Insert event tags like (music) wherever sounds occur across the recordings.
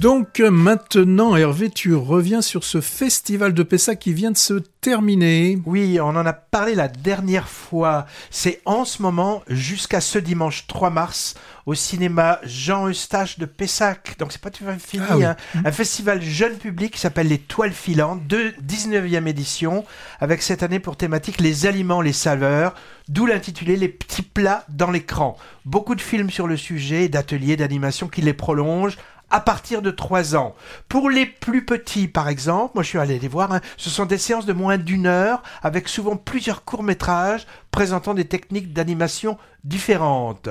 Donc maintenant, Hervé, tu reviens sur ce festival de Pessac qui vient de se terminer. Oui, on en a parlé la dernière fois. C'est en ce moment, jusqu'à ce dimanche 3 mars, au cinéma Jean Eustache de Pessac. Donc c'est pas tout à fait fini. Ah hein. Un festival jeune public qui s'appelle Les Toiles Filantes, de 19e édition, avec cette année pour thématique les aliments, les saveurs, d'où l'intitulé Les petits plats dans l'écran. Beaucoup de films sur le sujet, d'ateliers d'animation qui les prolongent à partir de 3 ans. Pour les plus petits, par exemple, moi je suis allé les voir, hein, ce sont des séances de moins d'une heure, avec souvent plusieurs courts-métrages présentant des techniques d'animation différentes.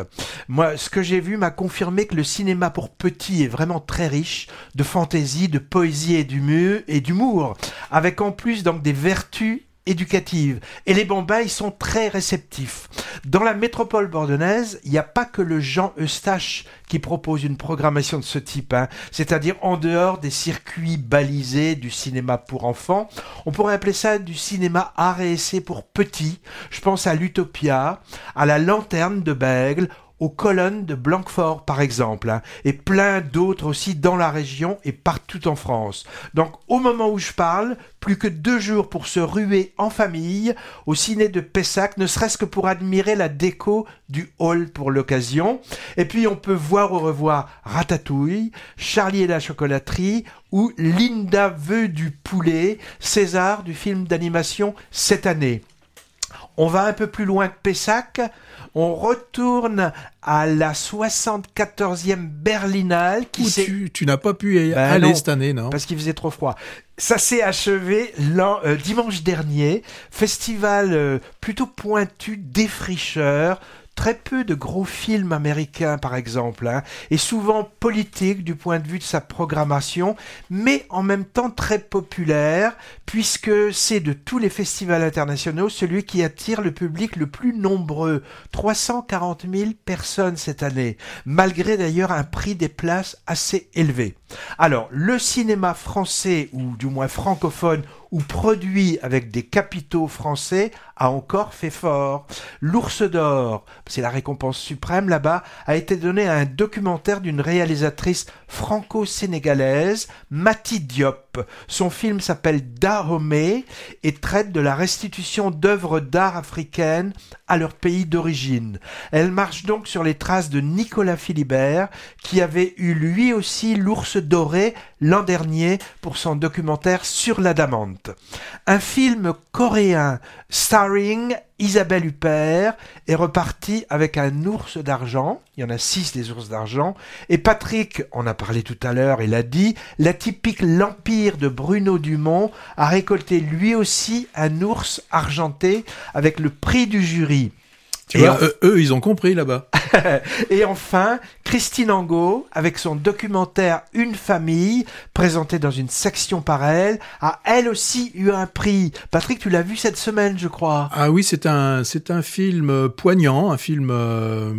Moi, ce que j'ai vu m'a confirmé que le cinéma pour petits est vraiment très riche de fantaisie, de poésie et d'humour, et d'humour, avec en plus donc des vertus éducative. Et les Bambins, ils sont très réceptifs. Dans la métropole bordonnaise, il n'y a pas que le Jean Eustache qui propose une programmation de ce type, hein. c'est-à-dire en dehors des circuits balisés du cinéma pour enfants. On pourrait appeler ça du cinéma art et essai pour petits. Je pense à l'Utopia, à la Lanterne de Bègle, aux colonnes de Blanquefort par exemple, hein, et plein d'autres aussi dans la région et partout en France. Donc au moment où je parle, plus que deux jours pour se ruer en famille au ciné de Pessac, ne serait-ce que pour admirer la déco du hall pour l'occasion. Et puis on peut voir au revoir Ratatouille, Charlie et la chocolaterie ou Linda veut du poulet, César du film d'animation cette année. On va un peu plus loin que Pessac, on retourne à la 74e Berlinale qui Où tu, tu n'as pas pu y Ben aller non, cette année, non? parce qu'il faisait trop froid. Ça s'est achevé euh, dimanche dernier, festival euh, plutôt pointu, défricheur, très peu de gros films américains par exemple, hein, et souvent politique du point de vue de sa programmation, mais en même temps très populaire, puisque c'est de tous les festivals internationaux celui qui attire le public le plus nombreux, 340 000 personnes cette année, malgré d'ailleurs un prix des places assez élevé. Alors, le cinéma français, ou du moins francophone, ou produit avec des capitaux français, a encore fait fort. L'Ours d'Or, c'est la récompense suprême là-bas, a été donné à un documentaire d'une réalisatrice franco-sénégalaise, Mati Diop. Son film s'appelle Dahomey et traite de la restitution d'œuvres d'art africaines à leur pays d'origine. Elle marche donc sur les traces de Nicolas Philibert, qui avait eu lui aussi l'ours doré l'an dernier pour son documentaire sur l'adamante. Un film coréen starring Isabelle Huppert est reparti avec un ours d'argent. Il y en a six des ours d'argent. Et Patrick, on a parlé tout à l'heure, il a dit, la typique L'Empire de Bruno Dumont a récolté lui aussi un ours argenté avec le prix du jury. Tu Et vois, en- eux, eux, ils ont compris là-bas. (laughs) Et enfin, Christine Angot, avec son documentaire Une famille, présenté dans une section par elle, a elle aussi eu un prix. Patrick, tu l'as vu cette semaine, je crois. Ah oui, c'est un, c'est un film euh, poignant, un film euh,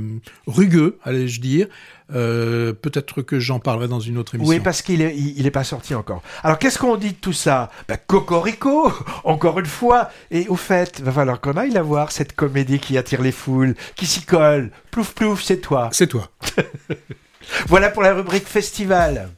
rugueux, allais-je dire. Euh, Peut-être que j'en parlerai dans une autre émission. Oui, parce qu'il est, il, il est pas sorti encore. Alors, qu'est-ce qu'on dit de tout ça? Ben, Cocorico, (laughs) encore une fois. Et au fait, va falloir qu'on aille la voir, cette comédie qui attire les foules, qui s'y colle. Plouf plouf, c'est toi. C'est toi. (laughs) Voilà pour la rubrique festival.